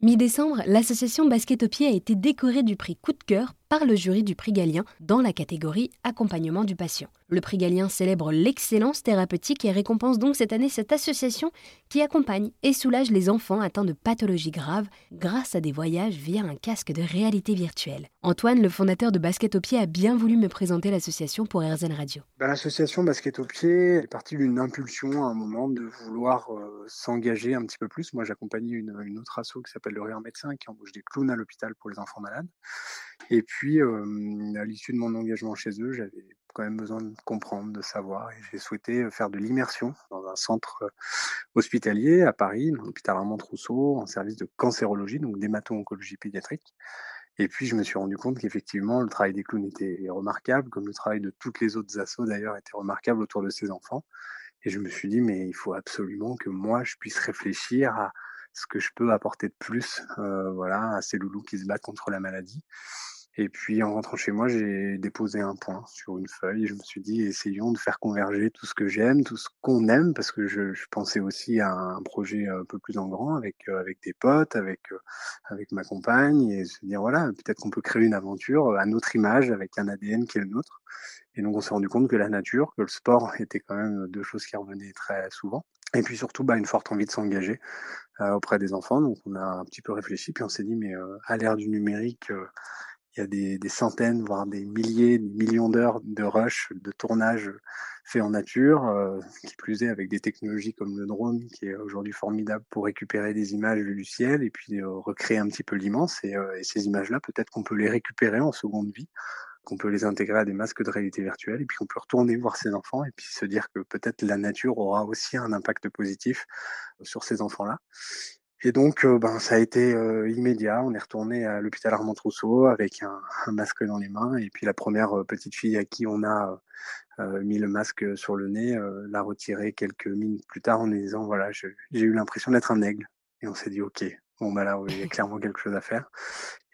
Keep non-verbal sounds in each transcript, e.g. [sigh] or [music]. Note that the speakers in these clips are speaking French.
Mi-décembre, l'association Basket au pied a été décorée du prix Coup de cœur par le jury du prix Galien dans la catégorie Accompagnement du patient. Le prix Galien célèbre l'excellence thérapeutique et récompense donc cette année cette association qui accompagne et soulage les enfants atteints de pathologies graves grâce à des voyages via un casque de réalité virtuelle. Antoine, le fondateur de Basket au pied, a bien voulu me présenter l'association pour RZN Radio. Ben, l'association Basket au pied est partie d'une impulsion à un moment de vouloir euh, s'engager un petit peu plus. Moi, j'accompagnais une, autre asso qui s'appelle le Rire Médecin qui embauche des clowns à l'hôpital pour les enfants malades. Et puis, à l'issue de mon engagement chez eux, j'avais quand même besoin de comprendre, de savoir, et j'ai souhaité faire de l'immersion dans un centre hospitalier à Paris, l'hôpital Armand Trousseau, en service de cancérologie, donc d'hémato-oncologie pédiatrique. Et puis, je me suis rendu compte qu'effectivement, le travail des clowns était remarquable, comme le travail de toutes les autres assos d'ailleurs était remarquable autour de ces enfants. Et je me suis dit, mais il faut absolument que moi, je puisse réfléchir à ce que je peux apporter de plus, voilà, à ces loulous qui se battent contre la maladie. Et puis en rentrant chez moi, j'ai déposé un point sur une feuille. Je me suis dit, essayons de faire converger tout ce que j'aime, tout ce qu'on aime, parce que je, je, pensais aussi à un projet un peu plus en grand avec euh, avec des potes, avec euh, avec ma compagne, et se dire voilà, peut-être qu'on peut créer une aventure à notre image, avec un ADN qui est le nôtre. Et donc on s'est rendu compte que la nature, que le sport [laughs] étaient quand même deux choses qui revenaient très souvent. Et puis surtout, bah, une forte envie de s'engager euh, auprès des enfants. Donc on a un petit peu réfléchi, puis on s'est dit, mais à l'ère du numérique, il y a des, centaines, voire des milliers, des millions d'heures de rush, de tournage fait en nature, euh, qui plus est avec des technologies comme le drone, qui est aujourd'hui formidable pour récupérer des images du ciel et puis euh, recréer un petit peu l'immense. Et, euh, et, ces images-là, peut-être qu'on peut les récupérer en seconde vie, qu'on peut les intégrer à des masques de réalité virtuelle, et puis on peut retourner voir ses enfants et puis se dire que peut-être la nature aura aussi un impact positif sur ces enfants-là. Et donc, euh, ben, ça a été euh, immédiat. On est retourné à l'hôpital Armand Trousseau avec un, masque dans les mains. Et puis la première euh, petite fille à qui on a mis le masque sur le nez l'a retiré quelques minutes plus tard en disant voilà, j'ai eu l'impression d'être un aigle. Et on s'est dit ok, bon bah là il y a clairement quelque chose à faire.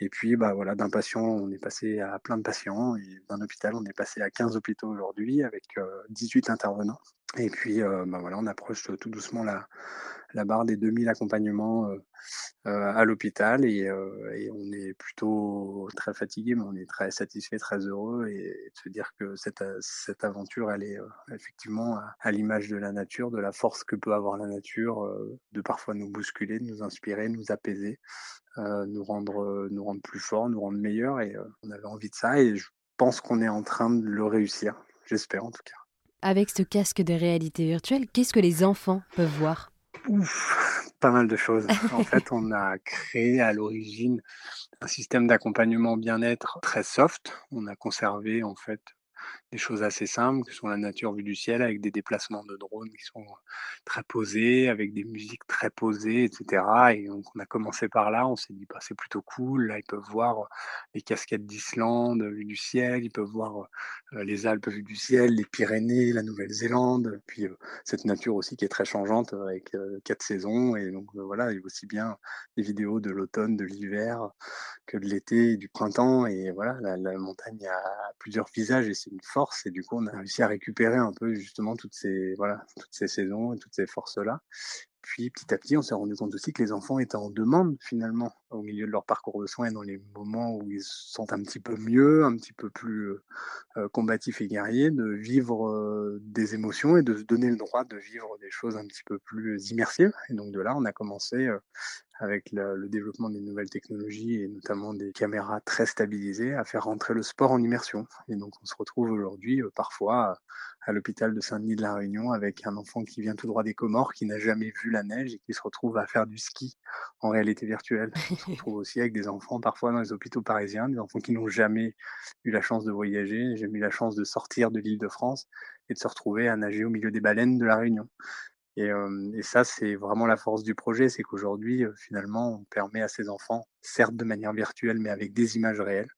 Et puis bah voilà, d'un patient on est passé à plein de patients et d'un hôpital on est passé à 15 hôpitaux aujourd'hui avec 18 intervenants. Et puis bah voilà, on approche tout doucement la la barre des 2000 accompagnements euh, euh, à l'hôpital et, euh, et, on est plutôt très fatigué, mais on est très satisfait, très heureux et, de se dire que cette, cette aventure, elle est effectivement à, l'image de la nature, de la force que peut avoir la nature, de parfois nous bousculer, de nous inspirer, nous apaiser, nous rendre, nous rendre plus forts, nous rendre meilleurs et on avait envie de ça et je pense qu'on est en train de le réussir, j'espère en tout cas. Avec ce casque de réalité virtuelle, qu'est-ce que les enfants peuvent voir? Ouf, pas mal de choses. En [laughs] fait, on a créé à l'origine un système d'accompagnement bien-être très soft. On a conservé en fait des choses assez simples, qui sont la nature vue du ciel, avec des déplacements de drones qui sont très posés, avec des musiques très posées, etc. Et donc, on a commencé par là, on s'est dit, bah, c'est plutôt cool. Là, ils peuvent voir les cascades d'Islande vues du ciel, ils peuvent voir les Alpes vues du ciel, les Pyrénées, la Nouvelle-Zélande, puis cette nature aussi qui est très changeante avec quatre saisons. Et donc, voilà, il y a aussi bien des vidéos de l'automne, de l'hiver, que de l'été du printemps. Et voilà, la, montagne a plusieurs visages et une force et du coup on a réussi à récupérer un peu justement toutes ces voilà toutes ces saisons et toutes ces forces là puis petit à petit, on s'est rendu compte aussi que les enfants étaient en demande finalement au milieu de leur parcours de soins, dans les moments où ils se sentent un petit peu mieux, un petit peu plus euh, combatifs et guerriers, de vivre euh, des émotions et de se donner le droit de vivre des choses un petit peu plus immersives. Et donc de là, on a commencé euh, avec le, le, développement des nouvelles technologies et notamment des caméras très stabilisées à faire rentrer le sport en immersion. Et donc on se retrouve aujourd'hui parfois à l'hôpital de Saint-Denis de la Réunion avec un enfant qui vient tout droit des Comores, qui n'a jamais vu la neige et qui se retrouve à faire du ski en réalité virtuelle. On se retrouve aussi avec des enfants parfois dans les hôpitaux parisiens, des enfants qui n'ont jamais eu la chance de voyager, jamais eu la chance de sortir de l'île de France et de se retrouver à nager au milieu des baleines de la Réunion. Et, et ça, c'est vraiment la force du projet, c'est qu'aujourd'hui, finalement, on permet à ces enfants, certes de manière virtuelle, mais avec des images réelles,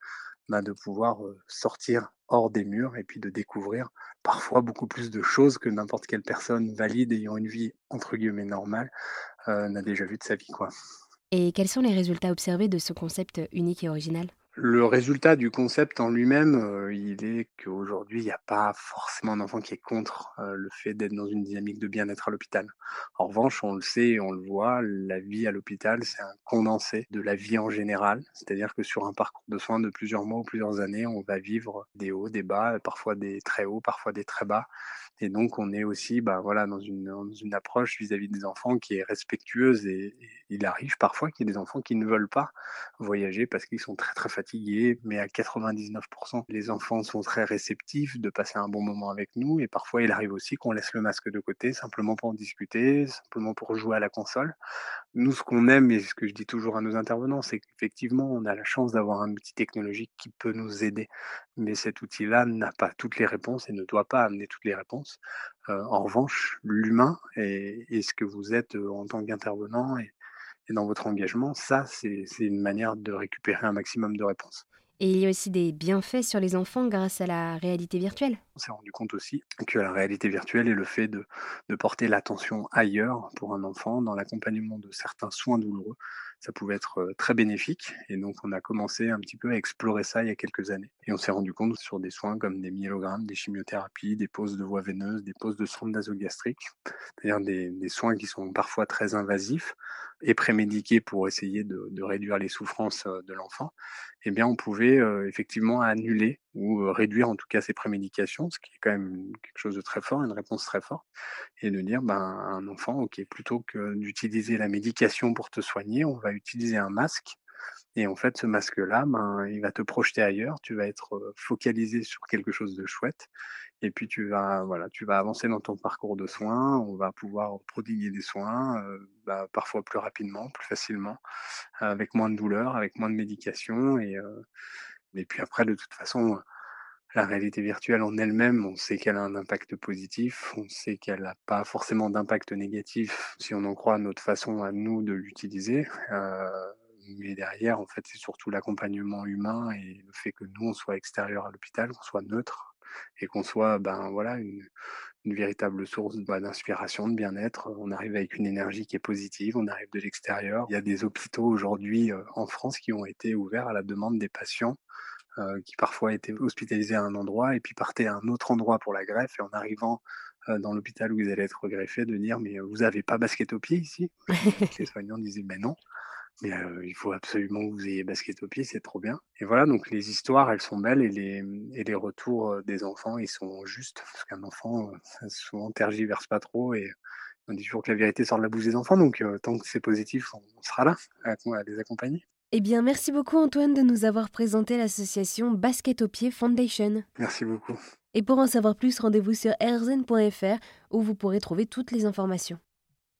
bah, de pouvoir sortir hors des murs et puis de découvrir parfois beaucoup plus de choses que n'importe quelle personne valide ayant une vie entre guillemets normale n'a déjà vu de sa vie quoi. Et quels sont les résultats observés de ce concept unique et original? Le résultat du concept en lui-même, heu, il est qu'aujourd'hui, il y a pas forcément d'enfant qui est contre, heu, le fait d'être dans une dynamique de bien-être à l'hôpital. En revanche, on le sait et on le voit, la vie à l'hôpital, c'est un condensé de la vie en général. C'est-à-dire que sur un parcours de soins de plusieurs mois ou plusieurs années, on va vivre des hauts, des bas, parfois des très hauts, parfois des très bas et donc on est aussi, bah, voilà, dans une dans une approche vis-à-vis des enfants qui est respectueuse et et il arrive parfois qu'il y ait des enfants qui ne veulent pas voyager parce qu'ils sont très, très fatigués, mais à 99% les enfants sont très réceptifs de passer un bon moment avec nous et parfois il arrive aussi qu'on laisse le masque de côté simplement pour en discuter, simplement pour jouer à la console. Nous, ce qu'on aime et ce que je dis toujours à nos intervenants, c'est qu'effectivement, on a la chance d'avoir un outil technologique qui peut nous aider. Mais cet outil-là n'a pas toutes les réponses et ne doit pas amener toutes les réponses. Heu, en revanche, l'humain et ce que vous êtes, heu, en tant qu'intervenant et et dans votre engagement, ça, c'est une manière de récupérer un maximum de réponses. Et il y a aussi des bienfaits sur les enfants grâce à la réalité virtuelle. On s'est rendu compte aussi que la réalité virtuelle et le fait de porter l'attention ailleurs pour un enfant dans l'accompagnement de certains soins douloureux, ça pouvait être, heu, très bénéfique et donc on a commencé un petit peu à explorer ça il y a quelques années. Et on s'est rendu compte sur des soins comme des myélogrammes, des chimiothérapies, des poses de voies veineuses, des poses de sonde nasogastrique, c'est-à-dire des soins qui sont parfois très invasifs et prémédiqués pour essayer de de réduire les souffrances, heu, de l'enfant. Eh bien, on pouvait, heu, effectivement annuler ou, réduire en tout cas ces prémédications, ce qui est quand même quelque chose de très fort, une réponse très forte et de dire, ben, un enfant: «OK, plutôt que d'utiliser la médication pour te soigner, on va utiliser un masque et en fait, ce masque-là, ben, il va te projeter ailleurs, tu vas être, focalisé sur quelque chose de chouette et puis tu vas voilà, tu vas avancer dans ton parcours de soins, on va pouvoir prodiguer des soins, bah, parfois plus rapidement, plus facilement, avec moins de douleur, avec moins de médication et et puis après de toute façon, la réalité virtuelle en elle-même, on sait qu'elle a un impact positif, on sait qu'elle a pas forcément d'impact négatif si on en croit notre façon à nous de l'utiliser, heu, mais derrière, en fait, c'est surtout l'accompagnement humain et le fait que nous, on soit extérieurs à l'hôpital, qu'on soit neutre et qu'on soit, ben, voilà, une une véritable source, bah, d'inspiration, de bien-être. On arrive avec une énergie qui est positive, on arrive de l'extérieur. Il y a des hôpitaux aujourd'hui, heu, en France qui ont été ouverts à la demande des patients, heu, qui parfois étaient hospitalisés à un endroit et puis partaient à un autre endroit pour la greffe et en arrivant, heu, dans l'hôpital où ils allaient être greffés, de dire: «Mais, vous avez pas basket au pied ici?» [laughs] les soignants disaient: «Mais non». Mais il faut absolument que vous ayez basket au pied, c'est trop bien et voilà, donc les histoires, elles sont belles et les, mmh et les retours, des enfants, ils sont justes parce qu'un enfant, ça souvent tergiverse pas trop et on dit toujours que la vérité sort de la bouche des enfants donc tant que c'est positif, on on sera là à à les accompagner. Eh bien, merci beaucoup Antoine de nous avoir présenté l'association Basket au pied Foundation. Merci beaucoup. Et pour en savoir plus, rendez-vous sur rzn.fr où vous pourrez trouver toutes les informations.